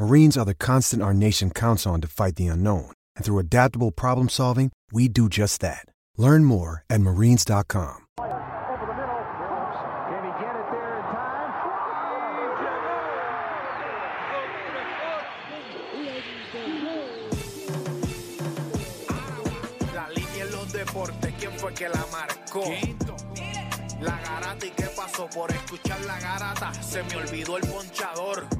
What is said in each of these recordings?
Marines are the constant our nation counts on to fight the unknown. And through adaptable problem solving, we do just that. Learn more at marines.com. Over the middle. Can he get it there in time? La línea en los deportes, ¿quién fue que la marcó? La garata y qué pasó por escuchar la garata, se me olvidó el ponchador.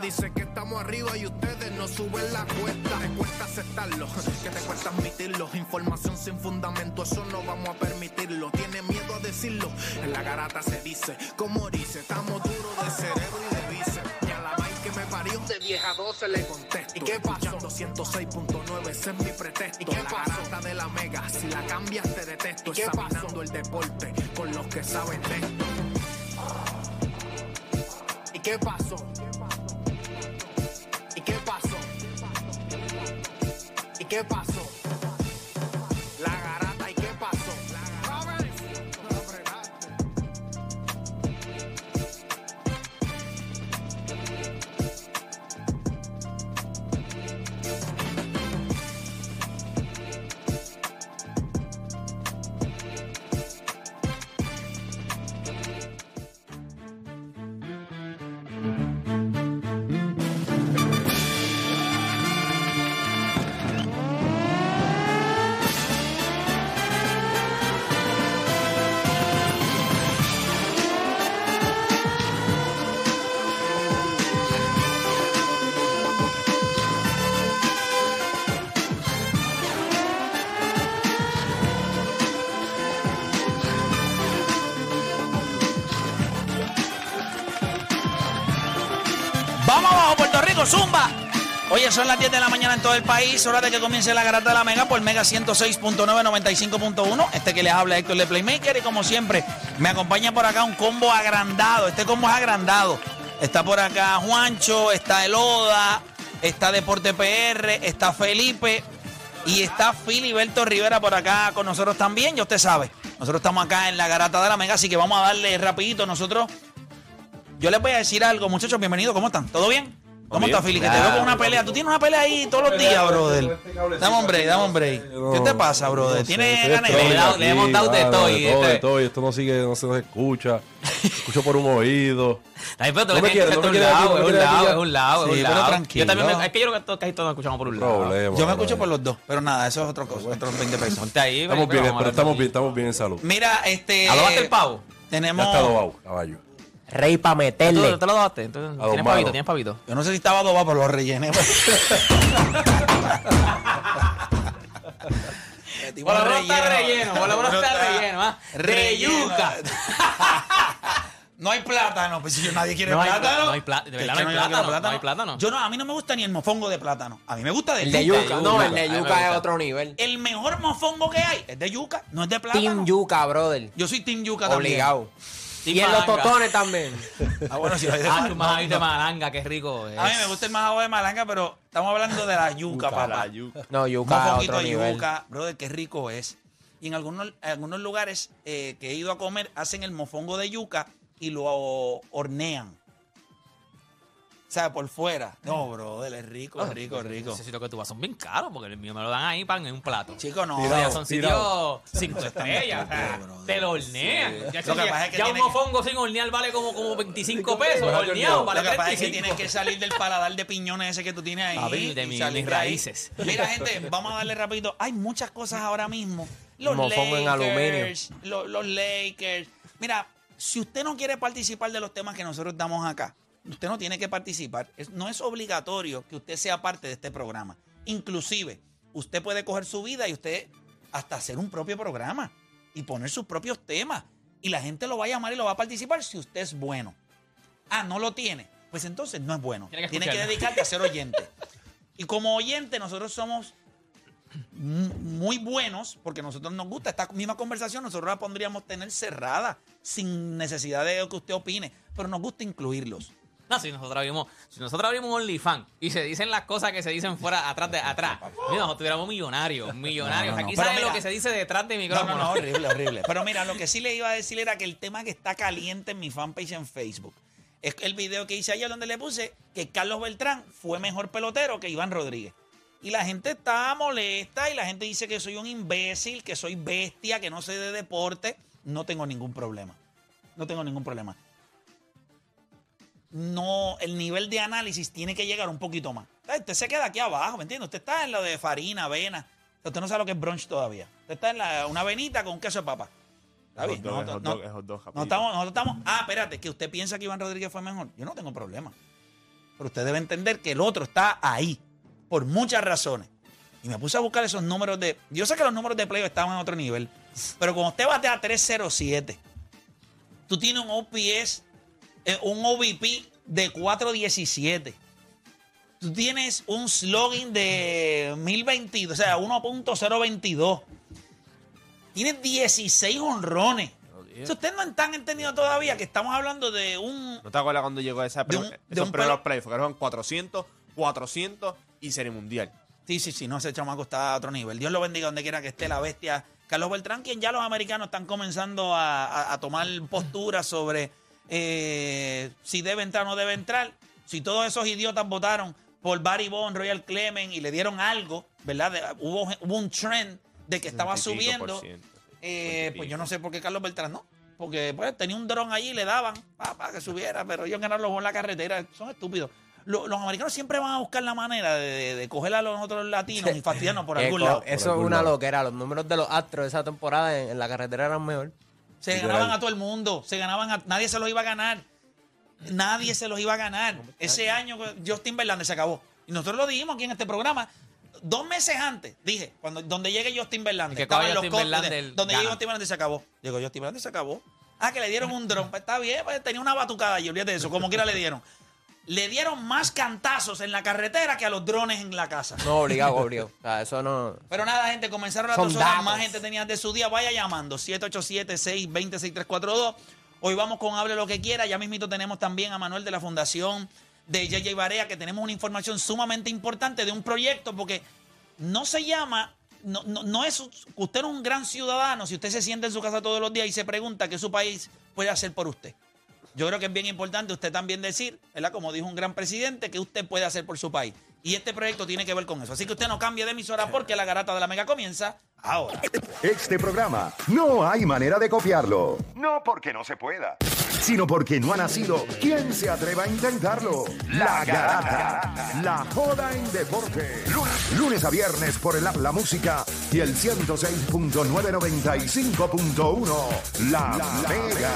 dicen que estamos arriba y ustedes no suben la cuesta, te cuesta aceptarlo, que te cuesta admitirlo, información sin fundamento, eso no vamos a permitirlo, tiene miedo a decirlo, en la garata se dice, como dice, estamos duros de cerebro y de bíceps, y a la vaina que me parió, de vieja 12 le contesto, ¿y qué pasó? 106.9, ese es mi pretexto, ¿y qué la garata de la mega, si la cambias te detesto, examinando el deporte con los que saben de esto. ¿Y qué pasó? Qué pasó? Vamos abajo, Puerto Rico, zumba. Oye, son las 10 de la mañana en todo el país, hora de que comience la garata de la Mega por Mega 106.9, 95.1. Este que les habla Héctor de Playmaker y como siempre me acompaña por acá un combo agrandado. Este combo es agrandado. Está por acá Juancho, está Eloda, está Deporte PR, está Felipe y está Filiberto Rivera por acá con nosotros también. Ya usted sabe, nosotros estamos acá en la garata de la Mega, así que vamos a darle rapidito nosotros yo les voy a decir algo, muchachos, bienvenidos, ¿cómo están? ¿Todo bien? ¿Cómo estás, Fili? Que te veo con una pelea. Tú tienes una pelea ahí todos los días, brother. Dame un break, dame un break. ¿Qué te pasa, brother? ¿Tienes ganas de le hemos dado de todo de y todo, de este- esto no sigue, no se nos escucha. Escucho por un oído. Ay, pero tú No me quieres, que no me quieres es un lado, ya. es un lado, es Sí, un pero lado. tranquilo. Yo también es que yo creo que casi todos nos escuchamos por un lado. Problema. Yo me escucho por los dos, pero nada, eso es otra cosa, otros 20 pesos. Ponte ahí. Estamos bien, pero estamos bien, estamos bien en salud. Mira, este. ¿Adobaste el pavo? Ya Tenemos. está adobado, caballo. Rey para ¿Tú, meterle. ¿Tú lo adobaste? ¿Tú- ¿Tienes Adobado. pavito? ¿Tienes pavito? Yo no sé si estaba adobado, pero lo rellené. Por lo menos está relleno, por lo menos está relleno, ¿ah? Reyuca. No hay plátano, pues si yo nadie quiere No hay plátano. no hay plá- de verdad no hay plátano, no hay plátano. Yo no, a mí no me gusta ni el mofongo de plátano. A mí me gusta de El de yuca. yuca. No, el de yuca es otro nivel. El mejor mofongo que hay es de yuca, no es de plátano. Team yuca, brother. Yo soy team yuca también. Obligado. Y en los totones también. Ah, bueno, si lo hay de Ah, tu no, majadito de no. malanga, qué rico es. A mí me gusta el majado de malanga, pero estamos hablando de la yuca, papá. No, yuca es Mofonguito otro de nivel. yuca, brother, qué rico es. Y en algunos, en algunos lugares eh, que he ido a comer, hacen el mofongo de yuca y lo hornean. Sea, por fuera. No, brother, es rico, es rico, es rico. Necesito que tú vas, son bien caros porque el mío me lo dan ahí pan en un plato. Chico, no. Sea, son sitios cinco estrellas. te lo hornean. Ya, ya- ya un mofongo sin hornear vale como, como 25 pesos. Horneado vale Lo que pasa es que 35. tienes que salir del paladar de piñones ese que tú tienes ahí. De mis raíces. Mira, gente, vamos a darle rapidito. Hay muchas cosas ahora mismo. Los Mofongo en aluminio. Lakers, lo- los, Lakers. Mira, si usted no quiere participar de los temas que nosotros damos acá, usted no tiene que participar. Es- no es obligatorio que usted sea parte de este programa. Inclusive, usted puede coger su vida y usted hasta hacer un propio programa y poner sus propios temas. Y la gente lo va a llamar y lo va a participar si usted es bueno. Ah, no lo tiene. Pues entonces no es bueno. Tiene que Tiene que escucharlo. dedicarte a ser oyente. Y como oyente, nosotros somos mu- muy buenos, porque a nosotros nos gusta esta misma conversación, nosotros la pondríamos tener cerrada, sin necesidad de que usted opine, pero nos gusta incluirlos. No, si nosotros abrimos, si nosotros abrimos un OnlyFans y se dicen las cosas que se dicen fuera, atrás de atrás, mira, nosotros tuviéramos millonarios, millonarios. No, no, no. Aquí saben lo que se dice detrás de No, micrófono. no, no, horrible, horrible. Pero mira, lo que sí le iba a decir era que el tema que está caliente en mi fanpage en Facebook es el video que hice ayer donde le puse que Carlos Beltrán fue mejor pelotero que Iván Rodríguez. Y la gente está molesta y la gente dice que soy un imbécil, que soy bestia, que no sé de deporte. No tengo ningún problema. No tengo ningún problema. No, el nivel de análisis tiene que llegar un poquito más. O sea, Usted se queda aquí abajo, ¿me entiende? Usted está en lo de farina, avena. Usted no sabe lo que es brunch todavía. Usted está en la- una avenita con queso de papa. Está bien. Nosotros- no- estamos, nosotros estamos. Ah, espérate, que usted piensa que Iván Rodríguez fue mejor. Yo no tengo problema. Pero usted debe entender que el otro está ahí. Por muchas razones. Y me puse a buscar esos números de. Yo sé que los números de playoff estaban en otro nivel. Pero cuando usted batea 307, tú tienes un OPS, un OVP de 417. Tú tienes un slogan de 1022, o sea, 1.022. Tienes 16 honrones. Sea, ustedes no están entendiendo todavía que estamos hablando de un ¿No te acuerdas cuando llegó esa De un- de un primeros playoffs? Que eran 400, 400 y Serie Mundial. Sí, sí, sí, no, ese chamaco está a otro nivel. Dios lo bendiga donde quiera que esté la bestia. Carlos Beltrán, quien ya los americanos están comenzando a, a- a tomar posturas sobre eh, si debe entrar o no debe entrar. Si todos esos idiotas votaron por Barry Bond, Royal Clement y le dieron algo, ¿verdad? De- hubo, hubo un trend de que estaba 60 y pico por subiendo. Eh, 60 y pues yo no sé por qué Carlos Beltrán no. Porque pues, tenía un dron allí y le daban para que subiera, pero ellos ganaron en la carretera. Son estúpidos. Lo- los americanos siempre van a buscar la manera de, de- de coger a los otros latinos y fastidiarnos por algún lado. Eso es una lado. loquera. Los números de los astros de esa temporada en, en la carretera eran mejor. Se Literal. ganaban a todo el mundo, se ganaban a, nadie se los iba a ganar. Nadie se los iba a ganar. Ese año Justin Verlander se acabó. Y nosotros lo dijimos aquí en este programa. Dos meses antes, dije, cuando donde llegue Justin Verlander. Que estaban cuando los Justin Verlander donde llegue gana. Justin Verlander se acabó. Llegó Justin Verlander se acabó. Ah, que le dieron un dron. Pues está bien, pues tenía una batucada y olvídate de eso. Como quiera le dieron. Le dieron más cantazos en la carretera que a los drones en la casa. No, obligado, obligado. O sea, eso no. Pero nada, gente, comenzaron las Son dos horas, datos. más gente tenía de su día. Vaya llamando, 787-620-6342. Hoy vamos con Hable lo que quiera. Ya mismito tenemos también a Manuel de la Fundación de JJ Barea, que tenemos una información sumamente importante de un proyecto, porque no se llama, no, no, no es, usted no es un gran ciudadano si usted se sienta en su casa todos los días y se pregunta qué su país puede hacer por usted. Yo creo que es bien importante usted también decir, ¿verdad? Como dijo un gran presidente, que usted puede hacer por su país. Y este proyecto tiene que ver con eso. Así que usted no cambie de emisora porque la garata de la mega comienza ahora. Este programa no hay manera de copiarlo. No porque no se pueda, sino porque no ha nacido. ¿Quién se atreva a intentarlo? La Garata. La joda en deporte. Lunes, lunes a viernes por el app La Música y el 106.995.1. La, Mega.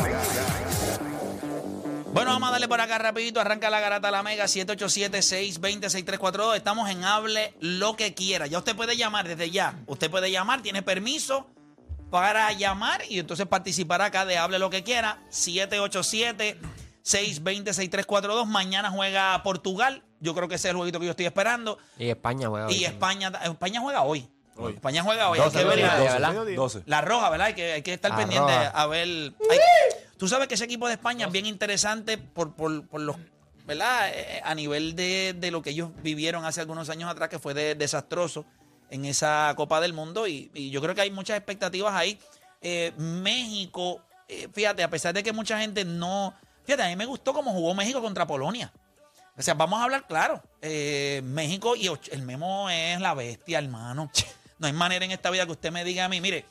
Bueno, vamos a darle por acá rapidito. Arranca la garata la mega 787-620-6342. Estamos en Hable lo que quiera. Ya usted puede llamar desde ya. Usted puede llamar, tiene permiso para llamar y entonces participar acá de Hable lo que quiera. 787-620-6342. Mañana juega Portugal. Yo creo que ese es el jueguito que yo estoy esperando. Y España, weón. Y España, España juega hoy. Hoy. España juega hoy. Hay 12, que ver- 12, ¿verdad? 12, 12. la roja, ¿verdad? Hay que, hay que estar La pendiente roja. a ver. hay- tú sabes que ese equipo de España es bien interesante por, por, por los. ¿Verdad? Eh, a nivel de, de lo que ellos vivieron hace algunos años atrás, que fue de- desastroso en esa Copa del Mundo. Y, y yo creo que hay muchas expectativas ahí. Eh, México, eh, fíjate, a pesar de que mucha gente no. Fíjate, a mí me gustó cómo jugó México contra Polonia. O sea, vamos a hablar claro. Eh, México y el Memo es la bestia, hermano. No hay manera en esta vida que usted me diga a mí, mire,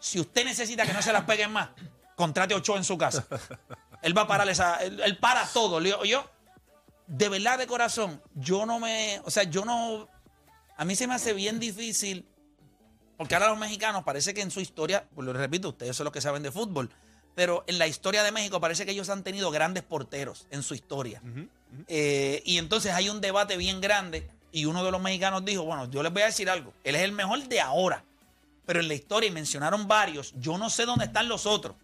si usted necesita que no se las peguen más, contrate Ochoa en su casa. Él va a parar esa, él, él para todo. Yo, yo, de verdad, de corazón, yo no me, o sea, yo no, a mí se me hace bien difícil, porque ahora los mexicanos parece que en su historia, pues lo repito, ustedes son los que saben de fútbol, pero en la historia de México parece que ellos han tenido grandes porteros en su historia. Eh, y entonces hay un debate bien grande y uno de los mexicanos dijo, bueno, yo les voy a decir algo, él es el mejor de ahora, pero en la historia, y mencionaron varios, yo no sé dónde están los otros,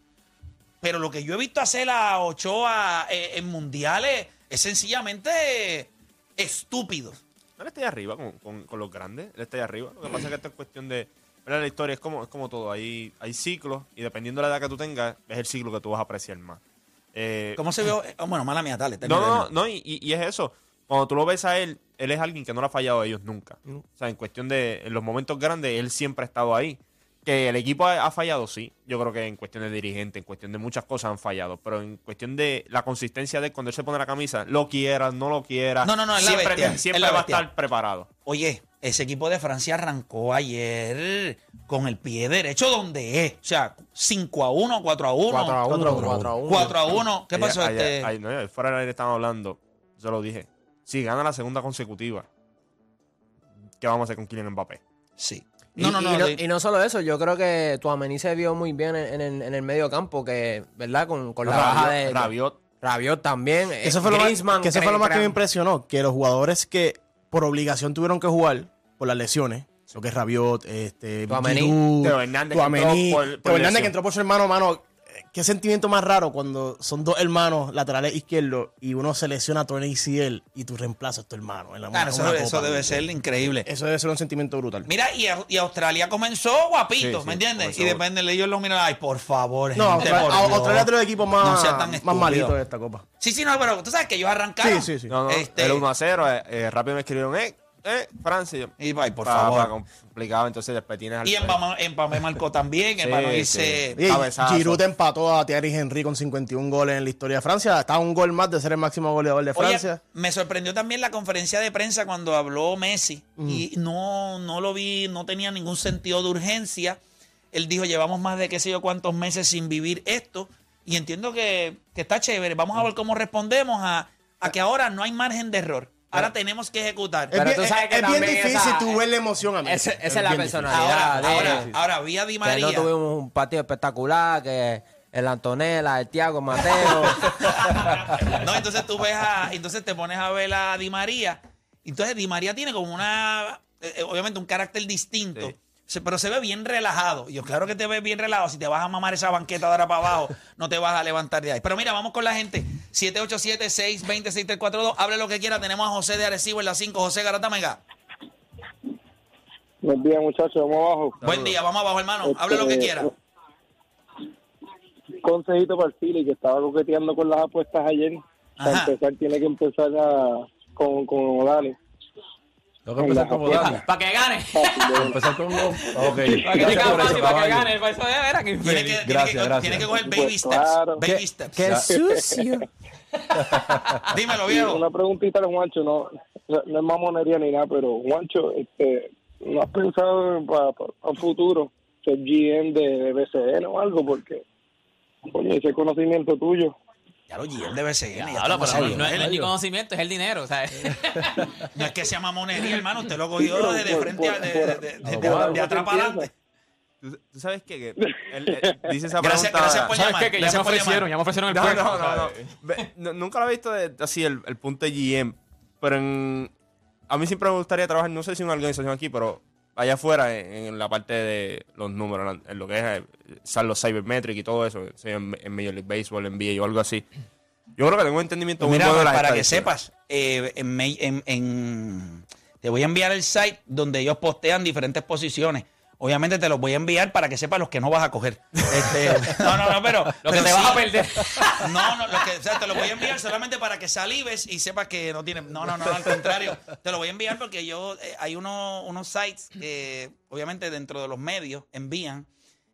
pero lo que yo he visto hacer a Ochoa eh, en mundiales es sencillamente estúpido. Él está ahí arriba con, con- con los grandes. Él está ahí arriba. Lo que pasa es que esto es cuestión de. ¿verdad? La historia es como, es como todo. Hay, hay ciclos y dependiendo de la edad que tú tengas, es el ciclo que tú vas a apreciar más. Eh, ¿Cómo se vio? Eh, bueno, mala mía, dale. no, no, no, no, y, y- es eso. Cuando tú lo ves a él, él es alguien que no le ha fallado a ellos nunca. O sea, en cuestión de en los momentos grandes, él siempre ha estado ahí. Que el equipo ha, ha fallado, sí. Yo creo que en cuestión de dirigente, en cuestión de muchas cosas han fallado. Pero en cuestión de la consistencia de cuando él se pone la camisa, lo quiera, no lo quiera. No, no, no, es la siempre, bestia, siempre es la va bestia. a estar preparado. Oye, ese equipo de Francia arrancó ayer con el pie derecho donde es. O sea, 5 a 1, 4 a 1. 4 a 1, 4 a 1. 4 a 1. ¿Qué Ayer- pasó ayer- este? ayer- no, ayer fuera del aire estaban hablando. Yo lo dije. Si gana la segunda consecutiva, ¿qué vamos a hacer con Kylian Mbappé? Sí. Y, No, no, y no. no, y no solo eso, yo creo que Tuamení se vio muy bien en, en el, en el medio campo, que, ¿verdad? Con, con la baja de. Rabiot. Rabiot también. eh, Eso fue lo más, que eso fue lo más que me impresionó, que los jugadores que por obligación tuvieron que jugar por las lesiones, lo que es Rabiot, este, Giroud, Teo Hernández que Tchouaméni, entró por- por Teo Hernández que entró por su hermano, mano, eh, qué sentimiento más raro cuando son dos hermanos laterales izquierdos y uno se lesiona a tu ACL y tú reemplazas a tu hermano en la Claro, eso, eso copa. debe ser increíble. Eso debe ser un sentimiento brutal. Mira, y, y Australia comenzó guapito, Sí, sí, ¿me entiendes? comenzó. Y depende, ellos lo miran, ay, por favor. No, gente, Australia, por. Australia es de los equipos más, No tan más malitos de esta copa. Sí, sí, no, pero tú sabes que ellos arrancaron. Sí, sí, sí. No, no, Este- el 1 a 0, eh, eh, rápido me escribieron, eh, eh, Francia. Y yo, Y, ay, por pa- favor. pa- complicado, entonces después tienes al Y Mbappé, marcó también, Sí, dice... Giroud empató a Thierry Henry con 51 goles en la historia de Francia. Está un gol más de ser el máximo goleador de Oye, Francia. me sorprendió también la conferencia de prensa cuando habló Messi Mm. y no, no lo vi, no tenía ningún sentido de urgencia. Él dijo, llevamos más de qué sé yo cuántos meses sin vivir esto y entiendo que, que está chévere. Vamos a ver cómo respondemos a, a que ahora no hay margen de error. Ahora tenemos que ejecutar. Es Pero bien, tú sabes es- que es bien difícil esa- tú ver la emoción a mí. Ese- esa es la personalidad. Ahora, de- ahora, ahora vi a Di Que María. no tuvimos un partido espectacular, que el Antonella, el Tiago, el Mateo. No, entonces tú ves a. Entonces te pones a ver a Di María. Entonces Di María tiene como una. eh, eh, obviamente un carácter distinto. Sí. Pero se ve bien relajado. Y yo, claro que te ves bien relajado. Si te vas a mamar esa banqueta de ahora para abajo, no te vas a levantar de ahí. Pero mira, vamos con la gente. 787-620-6342. Hable lo que quiera. Tenemos a José de Arecibo en la 5. José Garata Mega. Buen día, muchachos. Vamos abajo. Buen día, vamos abajo, hermano. Hable lo que Este, quiera. Consejito para el Philly, que estaba coqueteando con las apuestas ayer. Para empezar, tiene que empezar a, con, con Dani. Tengo que empezar como Dani. Para que gane. Empezar con Ok. Para que tenga fácil, para que gane. Para eso es, era que Tiene que, infeliz. tiene que- Gracias, gracias. tiene que coger baby Pues steps. claro. Baby steps. ¡Qué sucio! Dímelo, viejo. Una preguntita al Juancho, no, no es mamonería ni nada, pero Juancho, este, ¿no has pensado para un futuro ser GM de, de BCN o algo? Porque, coño, ese conocimiento tuyo. Ya lo GM de BCN. ya Hablo, pero no, no es ni conocimiento, es el dinero. O sea, No es que sea mamonería, hermano. Usted lo cogió de, de Por- frente a, por- de, de, de- de- por- de atrás para adelante. ¿Tú, sabes qué? Que él- él dice esa Gracias, pregunta. gracias por ¿sabes qué? Que ya me ofrecieron, llamar. ya me ofrecieron el No, puesto. no, no, no. Nunca lo he visto de- así el, el punto de GM. Pero en, a mí siempre me gustaría trabajar, no sé si en una organización aquí, pero allá afuera, en, en la parte de los números, en lo que es eh, usar los cybermetrics y todo eso, en, en Major League Baseball, en NBA o algo así. Yo creo que tengo un entendimiento muy Mira, bueno de las para que sepas, eh, en- en- te voy a enviar el site donde ellos postean diferentes posiciones. Obviamente te los voy a enviar para que sepas los que no vas a coger. Este, no, no, no, pero. Lo que te vas a perder. No, no, lo que, o sea, te lo voy a enviar solamente para que salives y sepas que no tiene. No, no, no, al contrario. Te lo voy a enviar porque yo. eh, hay uno- unos sites que, obviamente, dentro de los medios envían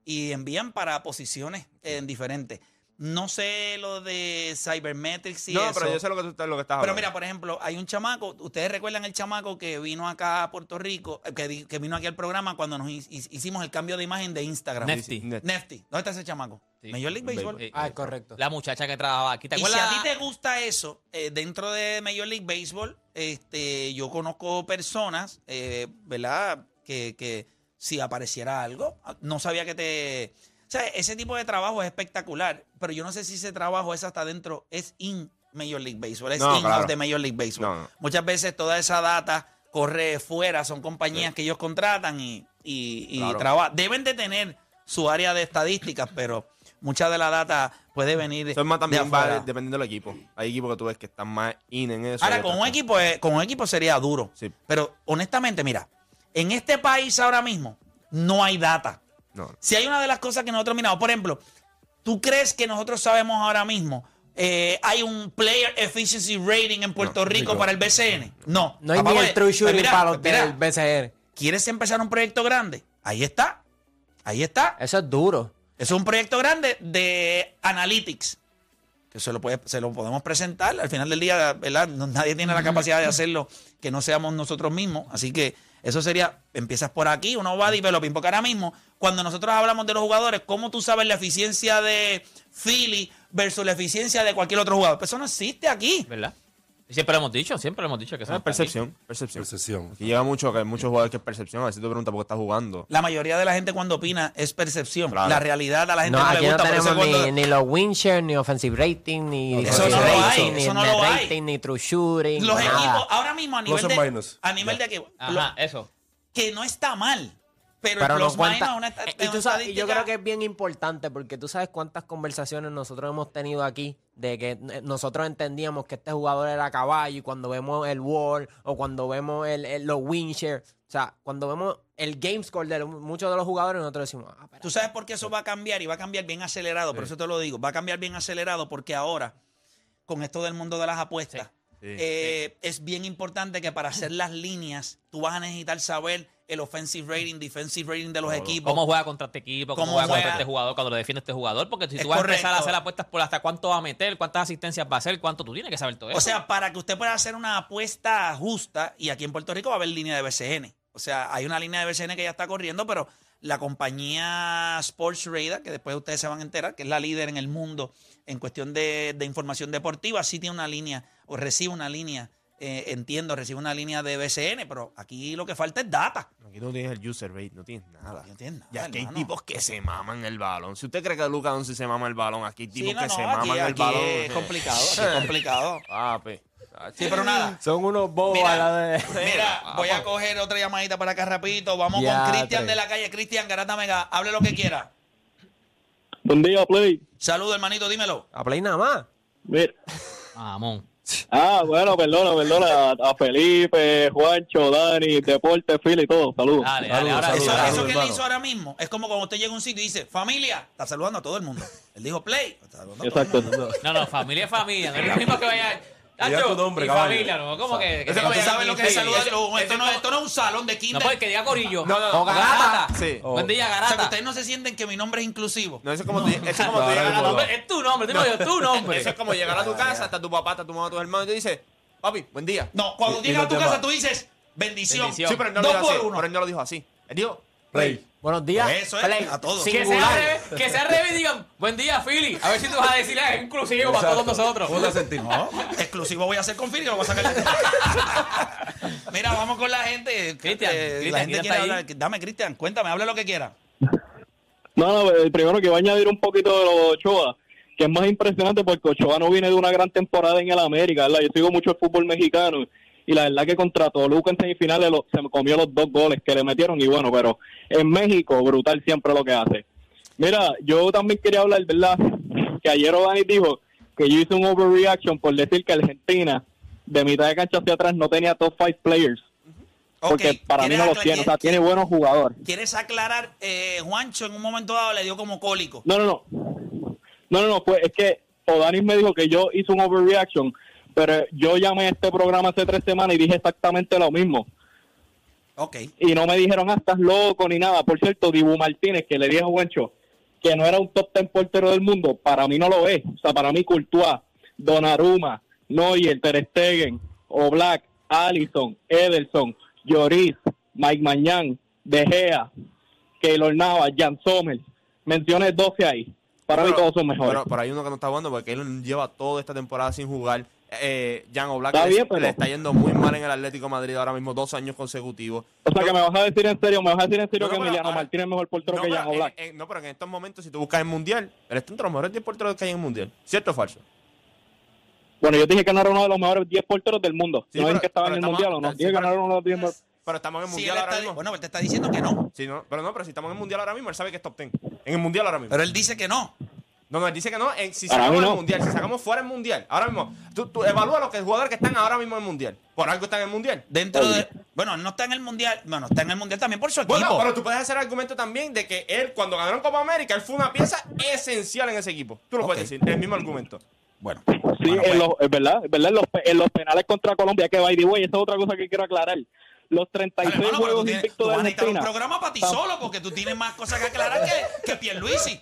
y envían para posiciones eh, diferentes. No sé lo de Cybermetrics y no, eso. pero yo sé lo que tú estás lo que estás Pero hablando. mira, por ejemplo, hay un chamaco, ustedes recuerdan el chamaco que vino acá a Puerto Rico, eh, que, di- que vino aquí al programa cuando nos hi- hi- hicimos el cambio de imagen de Instagram. Nefty. Nefty. ¿Dónde está ese chamaco? Sí. Major League Baseball. Eh, Ah, es correcto. La muchacha que trabajaba aquí. ¿Te Y si acuerdas? a ti te gusta eso, eh, dentro de Major League Baseball, este, yo conozco personas, eh, ¿verdad? Que, que si apareciera algo, no sabía que te... O sea, ese tipo de trabajo es espectacular, pero yo no sé si ese trabajo es hasta dentro, es in Major League Baseball, es No, in-house claro. de Major League Baseball. No, no. Muchas veces toda esa data corre fuera, son compañías que ellos contratan y, y, y Claro. traba- Deben de tener su área de estadísticas, pero mucha de la data puede venir Eso es más de también va afuera. dependiendo del equipo. Hay equipos que tú ves que están más in en eso. Ahora, con un equipo, con un equipo sería duro. Sí. Pero honestamente, mira, en este país ahora mismo no hay data. No. Si hay una de las cosas que nosotros miramos, por ejemplo, ¿tú crees que nosotros sabemos ahora mismo? eh, hay un Player Efficiency Rating en Puerto Rico para el BCN. No. No hay Papá, ni el true shooting mira, para los mira, del BCN. ¿Quieres empezar un proyecto grande? Ahí está. Ahí está. Eso es duro. Eso es un proyecto grande de analytics. Que se lo, puede, se lo podemos presentar. Al final del día, ¿verdad? Nadie tiene la capacidad de hacerlo que no seamos nosotros mismos. Así que eso sería, empiezas por aquí, uno va a developing. Porque ahora mismo, cuando nosotros hablamos de los jugadores, ¿cómo tú sabes la eficiencia de Philly versus la eficiencia de cualquier otro jugador? Pues eso no existe aquí. ¿Verdad? Y siempre lo hemos dicho, siempre lo hemos dicho que eso Ah, no aquí. percepción, percepción. Percepción. Aquí llega mucho, que hay muchos jugadores que es percepción. A veces te preguntas por qué estás jugando. La mayoría de la gente cuando opina es percepción. Claro. La realidad a la gente No, no, aquí le no gusta. eso tenemos cuando- ni, ni los win share, ni offensive rating, ni Eso no lo rating, hay, ni eso no lo hay. ni true shooting. Los nada. equipos, ahora mismo a nivel de, minus. a nivel de que, Ajá, eso. que no está mal. Pero, Pero el no plus cuenta. minus una Eh, es y tú una sabes- y yo creo que es bien importante porque tú sabes cuántas conversaciones nosotros hemos tenido aquí de que eh, nosotros entendíamos que este jugador era caballo y cuando vemos el wall o cuando vemos el, el- los win share, o sea, cuando vemos el game score de lo- muchos de los jugadores, nosotros decimos, ah, espera. Tú sabes por qué eso va a cambiar y va a cambiar bien acelerado, por eso te lo digo, va a cambiar bien acelerado porque ahora, con esto del mundo de las apuestas, Sí. eh, es bien importante que para hacer las líneas tú vas a necesitar saber el offensive rating, defensive rating de los equipos. ¿Cómo juega contra este equipo? ¿Cómo, ¿Cómo juega, juega? contra este jugador? Cuando lo defiende este jugador. Porque si Es tú vas a empezar a hacer apuestas por hasta cuánto va a meter, cuántas asistencias va a hacer, cuánto tú tienes que saber todo eso. O sea, para que usted pueda hacer una apuesta justa, y aquí en Puerto Rico va a haber línea de BCN. O sea, hay una línea de BCN que ya está corriendo, pero la compañía Sports Radar, que después ustedes se van a enterar, que es la líder en el mundo en cuestión de, de información deportiva, sí tiene una línea, o recibe una línea, eh, entiendo, recibe una línea de BCN, pero aquí lo que falta es data. Aquí no tienes el user rate, no tienes nada. No tienes nada, Ya aquí hay tipos que se maman el balón. Si usted cree que Luca Doncic se mama el balón, aquí hay Sí, tipos no, que no, se aquí- maman el aquí balón. es complicado, aquí es complicado. Papi. Sí, pero nada. Son unos bobos Mira, a la de... Mira, voy a coger otra llamadita para acá rapidito. Vamos Ya, con Cristian de la calle. Cristian Garata Mega, hable lo que quiera. Buen día, Play. Saludos, hermanito, dímelo. A play nada más. Mira. Mamón. Ah, bueno, perdona, perdona. A, Felipe, Juancho, Dani, Deporte, Phil y todo. Saludos. Dale, dale, Saludos, ahora saludos. Eso, saludos, eso que él hizo ahora mismo es como cuando usted llega a un sitio y dice, familia, está saludando a todo el mundo. Él dijo play. está saludando a todo el Exacto. mundo. No, no, familia es familia. No es lo mismo que vaya. Diga tu nombre, y caballo. familia, ¿no? ¿Cómo que? que Eso no sabe lo que es saludar. Esto, no, esto no es un salón de No kinder. puede que diga corillo. No, no, O garata. Sí. Buen día, o sea, que garata. ustedes no se sienten que mi nombre es inclusivo. No, eso es como, tú, eso es como tú No, a no, tu- no, no. Es tu nombre, dime yo, tu nombre. Eso es como llegar a tu casa, está tu papá, está tu mamá, tus hermanos, y te dice, papi, buen día. No, cuando Y- y llegas a los tu demás. casa tú dices, bendición. Bendición. Sí, pero él no lo Dos dijo por así. uno. Pero él no lo dijo así. Él dijo, Play. Buenos días. Eso es, Play. a todos. Que sea, al Singular. revés, que sea al revés y digan, buen día, Philly. A ver si tú vas a decir, "Ah, es inclusivo para todos nosotros. ¿Cómo te sentís? Exclusivo voy a hacer con Phil, que lo voy a sacar. Mira, vamos con la gente. Cristian, Eh, Cristian, la gente ¿quién quiere está ahí? hablar. Dame, Cristian, cuéntame, hable lo que quiera. No, no, el primero que va a añadir un poquito de lo de Ochoa, que es más impresionante porque Ochoa no viene de una gran temporada en el América, ¿verdad? Yo sigo mucho el fútbol mexicano y la verdad que contra Toluca en semifinales lo- se me comió los dos goles que le metieron y bueno, pero en México brutal siempre lo que hace. Mira, yo también quería hablar, ¿verdad? Que ayer O'Dani dijo que yo hice un overreaction por decir que Argentina de mitad de cancha hacia atrás no tenía top five players. Porque para mí ¿quieres no los tiene, o sea, tiene buenos jugadores. ¿Quieres aclarar? Eh, Juancho en un momento dado le dio como cólico. No, no, no. No, no, no, pues es que Odanis me dijo que yo hice un overreaction, pero yo llamé a este programa hace tres semanas y dije exactamente lo mismo. Ok. Y no me dijeron, ah, estás loco ni nada. Por cierto, Dibu Martínez, que le dije a Juancho, que no era un top 10 portero del mundo, para mí no lo es. O sea, para mí Courtois, Donnarumma, Neuer, Ter Stegen, Oblak, Allison, Ederson, Lloris, Mike Mañán, De Gea, Keylor Navas, Jan Sommer. Menciones 12 ahí. Para mí Pero- todos son mejores. Pero, pero hay uno que no está jugando porque él lleva toda esta temporada sin jugar. Eh, Jan Oblak Está le, bien, pero- le está yendo muy mal en el Atlético de Madrid ahora mismo, dos años consecutivos. o sea, que me vas a decir en serio, me vas a decir en serio No, no, que Emiliano ahora- Martínez es mejor portero No, que Jan Oblak. en- no, pero en estos momentos, si tú buscas el Mundial, él está entre los mejores 10 porteros que hay en el Mundial. ¿Cierto o falso? Bueno, yo dije que no era uno de los mejores 10 porteros del mundo. Sí, no pero- dije que estaba en el estamos- Mundial o no. sí, Dije que no era uno de los 10 mejores. Pero estamos en el Mundial ahora mismo. bueno, él te está diciendo que no. Sí, no, pero no, pero si estamos en el Mundial ahora mismo, él sabe que es top 10. En el Mundial ahora mismo. Pero él dice que no. No, no, él dice que no. en- si Para sacamos el. Mundial, si sacamos fuera el Mundial, ahora mismo, tú, tú evalúa los que, jugadores que están ahora mismo en el Mundial. Por algo están en el Mundial. Dentro de. Bueno, no está en el mundial. Bueno, está en el mundial también por su equipo. Bueno, pero tú puedes hacer argumento también de que él, cuando ganaron Copa América, él fue una pieza esencial en ese equipo. Tú lo puedes decir, el mismo argumento. Bueno, Sí, bueno, en pues, los- es verdad, es verdad, en los, pe- en los penales contra Colombia, que by the way, esa es otra cosa que quiero aclarar. Los 36 Dale, hermano, tú, juegos tienes- invictos tú de vas a necesitar un Argentina. programa para ti solo porque tú tienes más cosas que aclarar que, que Pierluisi.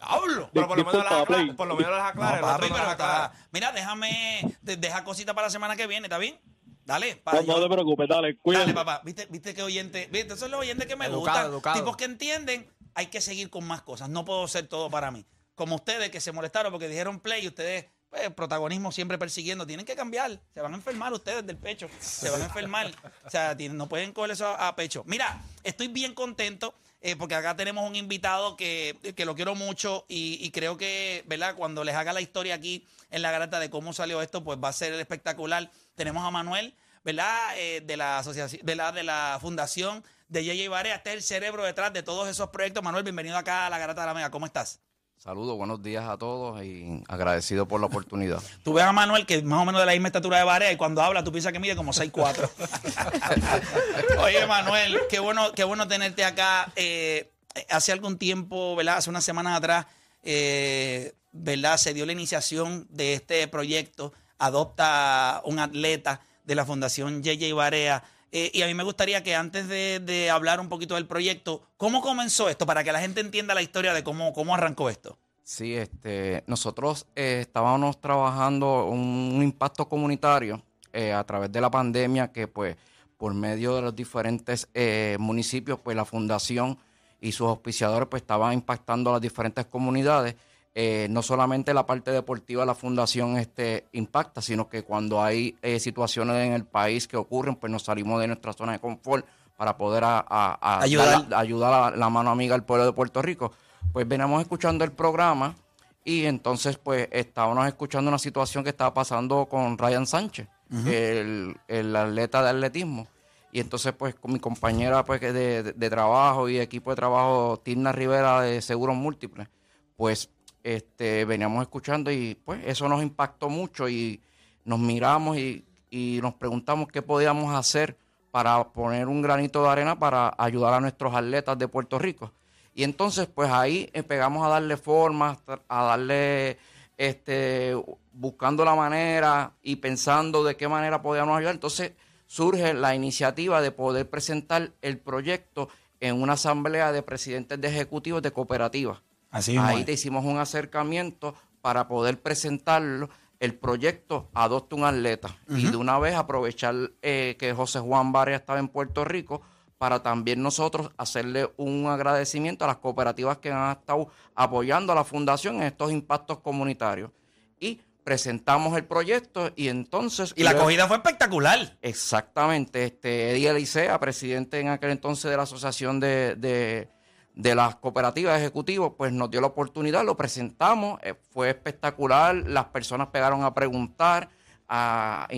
Hablo. Pero por lo menos las aclara, Play. por lo menos las aclara. No, el otro papi, no pero las aclara. está. Mira, déjame. de- Deja cosita para la semana que viene, ¿está bien? Dale, para No, no te preocupes, dale, cuídate. Dale, papá. ¿Viste, viste qué oyente? ¿Viste? Esos son los oyentes que me Educado, gustan. educado. Tipos que entienden, hay que seguir con más cosas. No puedo ser todo para mí. Como ustedes que se molestaron porque dijeron play y ustedes, pues, protagonismo siempre persiguiendo. Tienen que cambiar. Se van a enfermar ustedes del pecho. Se van a enfermar. O sea, no pueden coger eso a, a pecho. Mira, estoy bien contento. eh, porque acá tenemos un invitado que, que lo quiero mucho y, y creo que, ¿verdad? Cuando les haga la historia aquí en la garata de cómo salió esto, pues va a ser espectacular. Tenemos a Manuel, ¿verdad? Eh, de la asociación, de la, de la fundación de JJ Barea. Este es el cerebro detrás de todos esos proyectos. Manuel, bienvenido acá a la garata de la Mega. ¿Cómo estás? Saludos, buenos días a todos y agradecido por la oportunidad. Tú ves a Manuel, que es más o menos de la misma estatura de Barea, y cuando habla tú piensas que mide como 6'4". Oye, Manuel, qué bueno, qué bueno tenerte acá. Eh, hace algún tiempo, ¿verdad? Hace unas semanas atrás, eh, ¿verdad? Se dio la iniciación de este proyecto. Adopta un atleta de la Fundación JJ Barea. Eh, y a mí me gustaría que antes de, hablar un poquito del proyecto, ¿cómo comenzó esto? Para que la gente entienda la historia de cómo, cómo arrancó esto. Sí, este, nosotros eh, estábamos trabajando un, un impacto comunitario eh, a través de la pandemia que pues por medio de los diferentes eh, municipios pues la fundación y sus auspiciadores pues estaban impactando a las diferentes comunidades. Eh, no solamente la parte deportiva de la fundación este, impacta, sino que cuando hay eh, situaciones en el país que ocurren, pues nos salimos de nuestra zona de confort para poder a- a- a Ayudar. la- ayudar a la mano amiga al pueblo de Puerto Rico. Pues veníamos escuchando el programa y entonces pues estábamos escuchando una situación que estaba pasando con Ryan Sánchez, el, el atleta de atletismo. Y entonces pues con mi compañera pues de, de- de trabajo y equipo de trabajo, Tirna Rivera de Seguros Múltiples, pues este, veníamos escuchando y pues eso nos impactó mucho y nos miramos y, nos preguntamos qué podíamos hacer para poner un granito de arena para ayudar a nuestros atletas de Puerto Rico. Y entonces, pues ahí pegamos a darle forma, a darle, este, buscando la manera y pensando de qué manera podíamos ayudar. Entonces surge la iniciativa de poder presentar el proyecto en una asamblea de presidentes de ejecutivos de cooperativas. Así Ahí es. te hicimos un acercamiento para poder presentarlo. El proyecto Adopta un Atleta. Y de una vez aprovechar eh, que José Juan Vargas estaba en Puerto Rico para también nosotros hacerle un agradecimiento a las cooperativas que han estado apoyando a la fundación en estos impactos comunitarios. Y presentamos el proyecto y entonces... Y la acogida fue espectacular. Exactamente. Este, Eddie Elisea, presidente en aquel entonces de la Asociación de, de- de las Cooperativas de Ejecutivos, pues nos dio la oportunidad, lo presentamos, eh, fue espectacular, las personas pegaron a preguntar, a,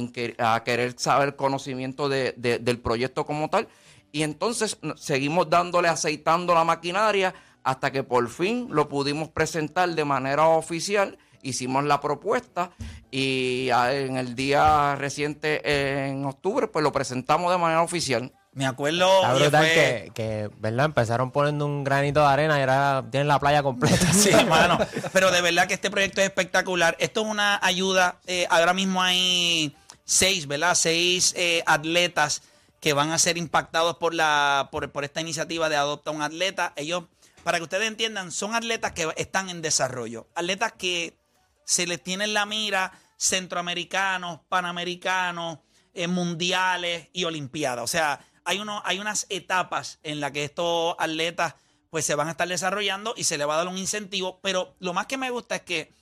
querer saber conocimiento de- de- del proyecto como tal, y entonces seguimos dándole, aceitando la maquinaria hasta que por fin lo pudimos presentar de manera oficial hicimos la propuesta y en el día reciente, en octubre, pues lo presentamos de manera oficial. Me acuerdo. Oye, brutal fue- que, que, ¿verdad? Empezaron poniendo un granito de arena y ahora tienen la playa completa. Sí, hermano. Pero de verdad que este proyecto es espectacular. Esto es una ayuda. eh, ahora mismo hay seis, ¿verdad? Seis eh, atletas que van a ser impactados por la por, por esta iniciativa de Adopta un Atleta. Ellos para que ustedes entiendan, son atletas que están en desarrollo. Atletas que se les tiene en la mira centroamericanos, panamericanos, eh, mundiales y olimpiadas. O sea, hay, uno, hay unas etapas en las que estos atletas pues se van a estar desarrollando y se le va a dar un incentivo. Pero lo más que me gusta es que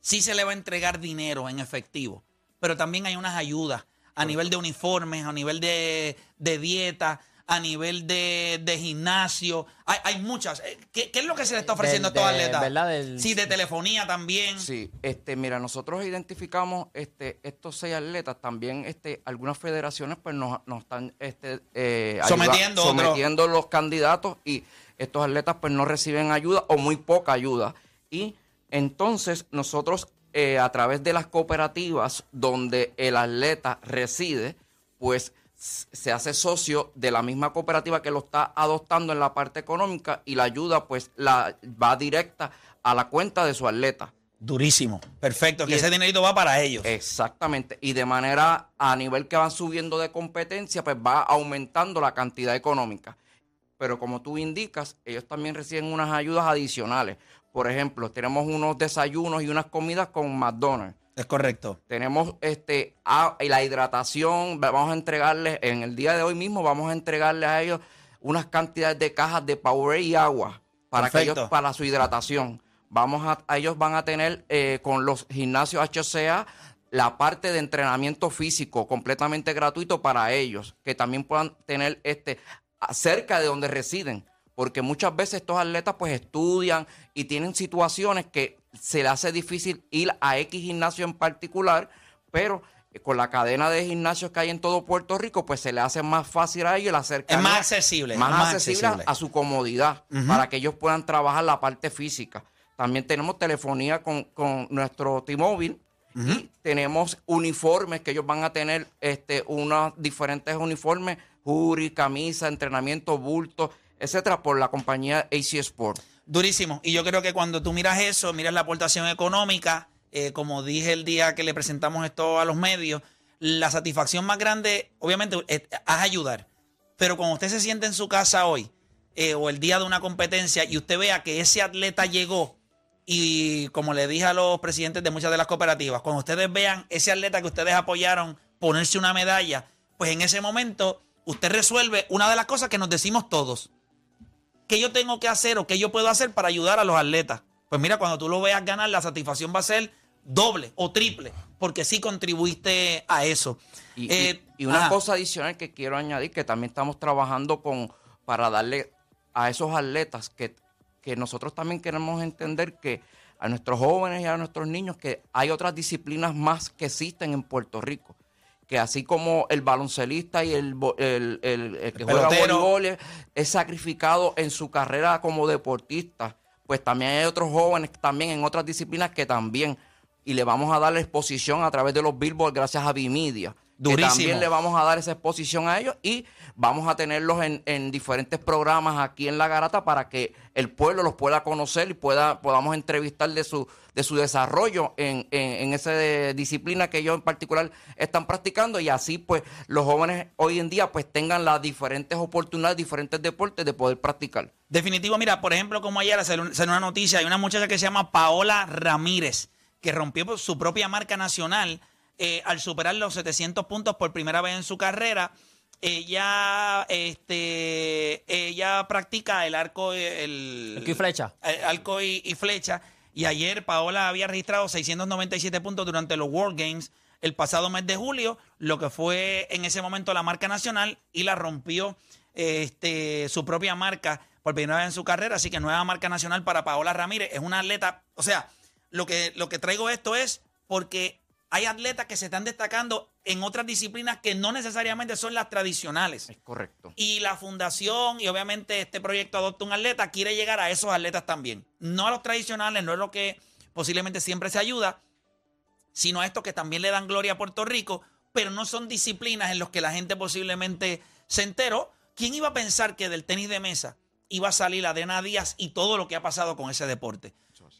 sí se le va a entregar dinero en efectivo, pero también hay unas ayudas a nivel de uniformes, a nivel de, de dieta, a nivel de, de gimnasio. Hay, hay muchas. Eh, ¿Qué, qué es lo que se le está ofreciendo Del- a estos de- atletas? sí, de telefonía también. Sí, este, mira, nosotros identificamos este, estos seis atletas, también este, algunas federaciones pues nos, nos están este, eh, ayuda- Sometiendo otro- sometiendo los candidatos y estos atletas pues no reciben ayuda o muy poca ayuda. Y entonces nosotros eh, a través de las cooperativas donde el atleta reside, pues se hace socio de la misma cooperativa que lo está adoptando en la parte económica y la ayuda pues la va directa a la cuenta de su atleta. Durísimo. Perfecto, que Y ese es- dinerito va para ellos. Exactamente. Y de manera a nivel que van subiendo de competencia, pues va aumentando la cantidad económica. Pero como tú indicas, ellos también reciben unas ayudas adicionales. Por ejemplo, tenemos unos desayunos y unas comidas con McDonald's. Es correcto. Tenemos este a- y la hidratación, va- vamos a entregarles, en el día de hoy mismo vamos a entregarles a ellos unas cantidades de cajas de Powerade y agua para que ellos, para su hidratación. Vamos a, a ellos van a tener eh, con los gimnasios HCA la parte de entrenamiento físico completamente gratuito para ellos, que también puedan tener este cerca de donde residen, porque muchas veces estos atletas pues estudian y tienen situaciones que se les hace difícil ir a X gimnasio en particular, pero eh, con la cadena de gimnasios que hay en todo Puerto Rico, pues se le hace más fácil a ellos el acercarse Es más accesible, más, es más accesible, accesible. a su comodidad, para que ellos puedan trabajar la parte física. También tenemos telefonía con, con nuestro T-Mobile y tenemos uniformes que ellos van a tener, este, unos diferentes uniformes, jury, camisa, entrenamiento, bulto, etcétera, por la compañía AC Sport. Durísimo. Y yo creo que cuando tú miras eso, miras la aportación económica, eh, como dije el día que le presentamos esto a los medios, la satisfacción más grande, obviamente, es, ayudar. Pero cuando usted se siente en su casa hoy, eh, o el día de una competencia, y usted vea que ese atleta llegó, y como le dije a los presidentes de muchas de las cooperativas, cuando ustedes vean ese atleta que ustedes apoyaron ponerse una medalla, pues en ese momento usted resuelve una de las cosas que nos decimos todos. ¿Qué yo tengo que hacer o qué yo puedo hacer para ayudar a los atletas? Pues mira, cuando tú lo veas ganar, la satisfacción va a ser doble o triple, porque sí contribuiste a eso. Y, Eh, y- y una ajá. cosa adicional que quiero añadir, que también estamos trabajando con para darle a esos atletas que, que nosotros también queremos entender que a nuestros jóvenes y a nuestros niños que hay otras disciplinas más que existen en Puerto Rico. Que así como el baloncelista y el, el, el- el que juega voleibol es, sacrificado en su carrera como deportista, pues también hay otros jóvenes también en otras disciplinas que también, y le vamos a dar la exposición a través de los billboards gracias a Que Durísimo. también le vamos a dar esa exposición a ellos y vamos a tenerlos en, en diferentes programas aquí en La Garata para que el pueblo los pueda conocer y pueda podamos entrevistar de su de su desarrollo en, en, en esa de- disciplina que ellos en particular están practicando y así pues los jóvenes hoy en día pues tengan las diferentes oportunidades, diferentes deportes de poder practicar. Definitivo, mira, por ejemplo, como ayer salió una noticia, hay una muchacha que se llama Paola Ramírez, que rompió su propia marca nacional eh, al superar los 700 puntos por primera vez en su carrera. Ella, este, ella practica el arco, el, Arco y flecha. el arco y, y flecha. Y ayer Paola había registrado 697 puntos durante los World Games el pasado mes de julio, lo que fue en ese momento la marca nacional y la rompió este, su propia marca por primera vez en su carrera. Así que nueva marca nacional para Paola Ramírez. Es una atleta, o sea, lo que, lo que traigo esto es porque hay atletas que se están destacando en otras disciplinas que no necesariamente son las tradicionales. Es correcto. Y la fundación y obviamente este proyecto Adopta un Atleta quiere llegar a esos atletas también. No a los tradicionales, no es lo que posiblemente siempre se ayuda, sino a estos que también le dan gloria a Puerto Rico, pero no son disciplinas en las que la gente posiblemente se enteró. ¿Quién iba a pensar que del tenis de mesa iba a salir Adriana Díaz y todo lo que ha pasado con ese deporte?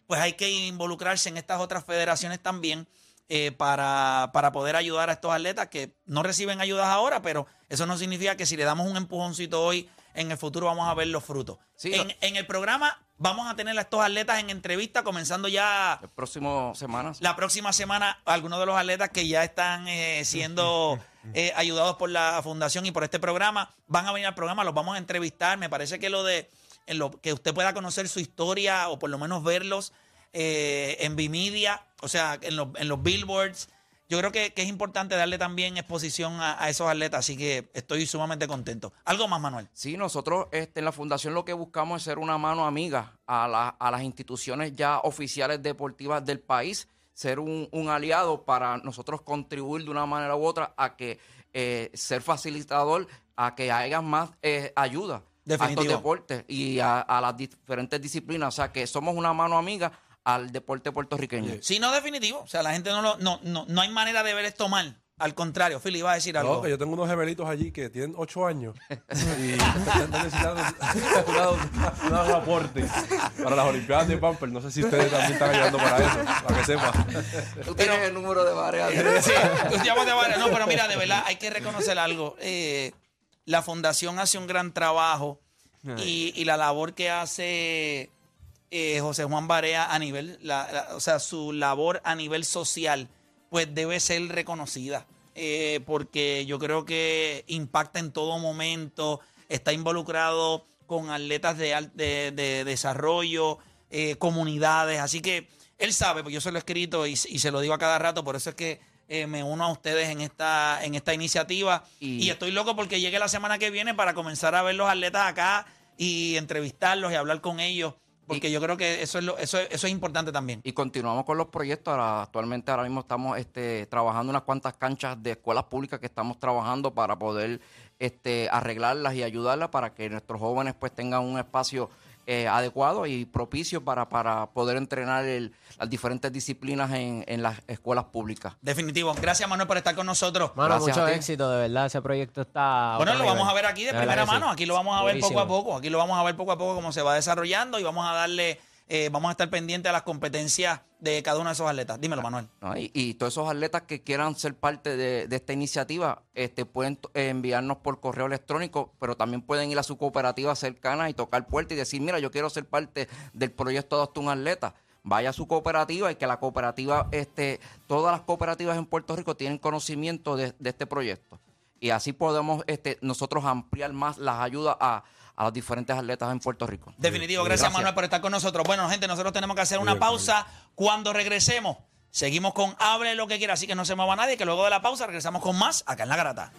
Pues hay que involucrarse en estas otras federaciones también eh, para, para poder ayudar a estos atletas que no reciben ayudas ahora, pero eso no significa que si le damos un empujoncito hoy en el futuro vamos a ver los frutos. Sí, en, el programa vamos a tener a estos atletas en entrevista comenzando ya El próximo semanas. la próxima semana algunos de los atletas que ya están eh, siendo eh, ayudados por la fundación y por este programa van a venir al programa, los vamos a entrevistar. Me parece que lo de en lo que usted pueda conocer su historia o por lo menos verlos eh, en Vimedia, o sea, en los, en los billboards. Yo creo que, que es importante darle también exposición a, a esos atletas, así que estoy sumamente contento. ¿Algo más, Manuel? Sí, nosotros este, en la fundación lo que buscamos es ser una mano amiga a, la- a las instituciones ya oficiales deportivas del país, ser un, un aliado para nosotros contribuir de una manera u otra a que eh, ser facilitador, a que haya más eh, ayuda a Definitivo. estos deportes y a, a las diferentes disciplinas. O sea, que somos una mano amiga al deporte puertorriqueño. Sí, no definitivo. O sea, la gente no lo, no, no, no hay manera de ver esto mal. Al contrario, Phil iba a decir algo. No, que yo tengo unos gemelitos allí que tienen 8 años y están necesitando una- una- un aporte para las Olimpiadas de Pamper. No sé si ustedes también están ayudando para eso, para que sepan. Tú tienes el número de varias. Sí, tú llamas de varias. No, pero mira, de verdad, hay que reconocer algo. Eh, la fundación hace un gran trabajo y, y la labor que hace eh, José Juan Barea a nivel, la- la- o sea, su labor a nivel social, pues debe ser reconocida. Eh, porque yo creo que impacta en todo momento, está involucrado con atletas de, de- de desarrollo, eh, comunidades, así que él sabe, pues yo se lo he escrito y, y se lo digo a cada rato, por eso es que eh, me uno a ustedes en esta, en esta iniciativa Y- y estoy loco porque llegue la semana que viene para comenzar a ver los atletas acá y entrevistarlos y hablar con ellos, porque yo creo que eso es, lo, eso, es- eso es importante también. Y continuamos con los proyectos. Ahora, actualmente ahora mismo estamos este, trabajando unas cuantas canchas de escuelas públicas que estamos trabajando para poder este, arreglarlas y ayudarlas para que nuestros jóvenes pues tengan un espacio eh, adecuado y propicio para, para poder entrenar el- las diferentes disciplinas en, en las escuelas públicas. Definitivo. Gracias, Manuel, por estar con nosotros. Mano, Gracias mucho éxito, de verdad. Ese proyecto está. Bueno, lo vamos a ver aquí de, primera sí. mano. Aquí lo vamos a ver poco a poco. Aquí lo vamos a ver poco a poco cómo se va desarrollando y vamos a darle, eh, vamos a estar pendientes a las competencias de cada uno de esos atletas. Dímelo, Manuel. Y, todos esos atletas que quieran ser parte de, esta iniciativa este, pueden eh, enviarnos por correo electrónico, pero también pueden ir a su cooperativa cercana y tocar puerta y decir, mira, yo quiero ser parte del proyecto Adopta un Atleta. Vaya a su cooperativa y que la cooperativa, este, todas las cooperativas en Puerto Rico tienen conocimiento de, de este proyecto. Y así podemos este, nosotros ampliar más las ayudas a, a los diferentes atletas en Puerto Rico. Definitivo. Gracias, Manuel, por estar con nosotros. Bueno, gente, nosotros tenemos que hacer una pausa. Cuando regresemos, seguimos con Hable lo que quiera. Así que no se mueva nadie, que luego de la pausa regresamos con más acá en La Garata.